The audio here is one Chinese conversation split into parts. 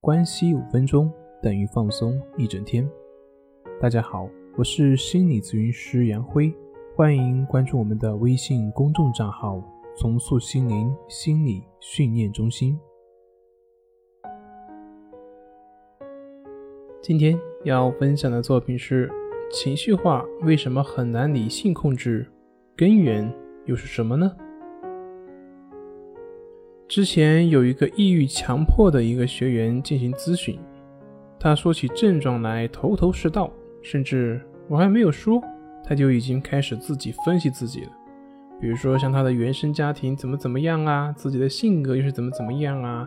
关系五分钟等于放松一整天。大家好，我是心理咨询师杨辉，欢迎关注我们的微信公众账号“重塑心灵心理训练中心”。今天要分享的作品是：情绪化为什么很难理性控制？根源又是什么呢？之前有一个抑郁强迫的一个学员进行咨询，他说起症状来头头是道，甚至我还没有说，他就已经开始自己分析自己了。比如说像他的原生家庭怎么怎么样啊，自己的性格又是怎么怎么样啊，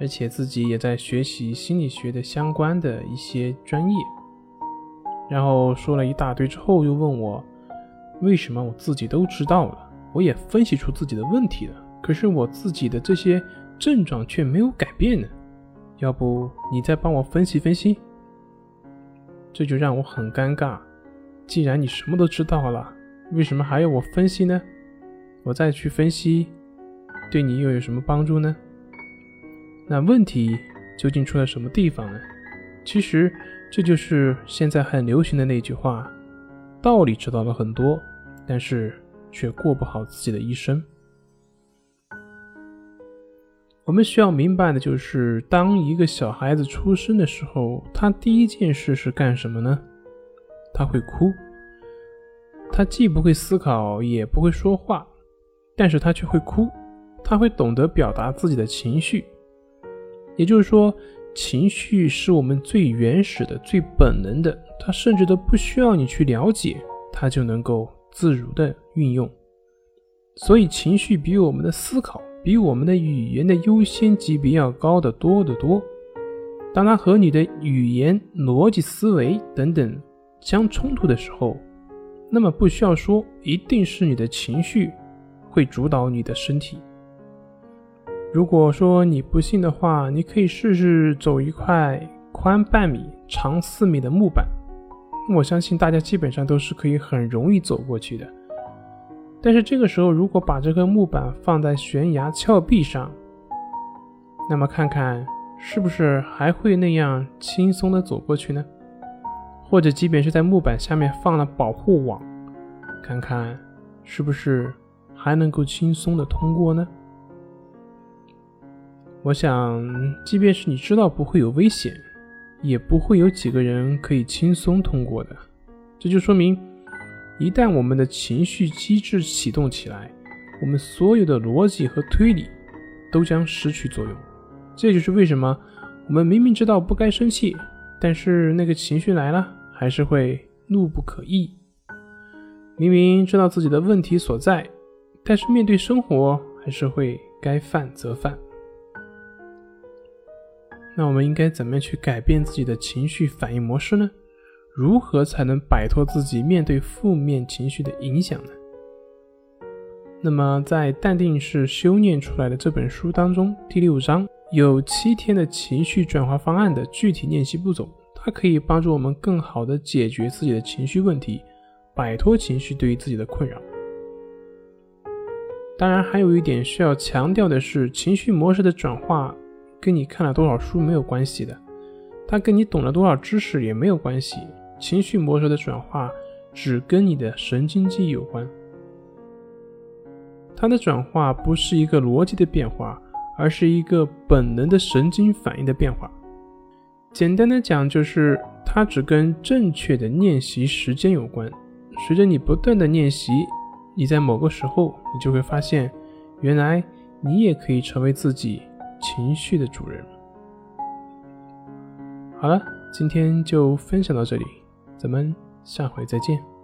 而且自己也在学习心理学的相关的一些专业。然后说了一大堆之后，又问我为什么我自己都知道了，我也分析出自己的问题了。可是我自己的这些症状却没有改变呢，要不你再帮我分析分析？这就让我很尴尬。既然你什么都知道了，为什么还要我分析呢？我再去分析，对你又有什么帮助呢？那问题究竟出在什么地方呢？其实这就是现在很流行的那句话：道理知道了很多，但是却过不好自己的一生。我们需要明白的就是，当一个小孩子出生的时候，他第一件事是干什么呢？他会哭。他既不会思考，也不会说话，但是他却会哭。他会懂得表达自己的情绪。也就是说，情绪是我们最原始的、最本能的，他甚至都不需要你去了解，他就能够自如的运用。所以，情绪比我们的思考。比我们的语言的优先级别要高得多得多。当它和你的语言、逻辑思维等等相冲突的时候，那么不需要说，一定是你的情绪会主导你的身体。如果说你不信的话，你可以试试走一块宽半米、长四米的木板，我相信大家基本上都是可以很容易走过去的。但是这个时候，如果把这个木板放在悬崖峭壁上，那么看看是不是还会那样轻松的走过去呢？或者，即便是在木板下面放了保护网，看看是不是还能够轻松的通过呢？我想，即便是你知道不会有危险，也不会有几个人可以轻松通过的。这就说明。一旦我们的情绪机制启动起来，我们所有的逻辑和推理都将失去作用。这就是为什么我们明明知道不该生气，但是那个情绪来了，还是会怒不可遏。明明知道自己的问题所在，但是面对生活，还是会该犯则犯。那我们应该怎么样去改变自己的情绪反应模式呢？如何才能摆脱自己面对负面情绪的影响呢？那么，在《淡定是修炼出来的》这本书当中，第六章有七天的情绪转化方案的具体练习步骤，它可以帮助我们更好的解决自己的情绪问题，摆脱情绪对于自己的困扰。当然，还有一点需要强调的是，情绪模式的转化跟你看了多少书没有关系的，它跟你懂了多少知识也没有关系。情绪模式的转化只跟你的神经记忆有关，它的转化不是一个逻辑的变化，而是一个本能的神经反应的变化。简单的讲，就是它只跟正确的练习时间有关。随着你不断的练习，你在某个时候，你就会发现，原来你也可以成为自己情绪的主人。好了，今天就分享到这里。咱们下回再见。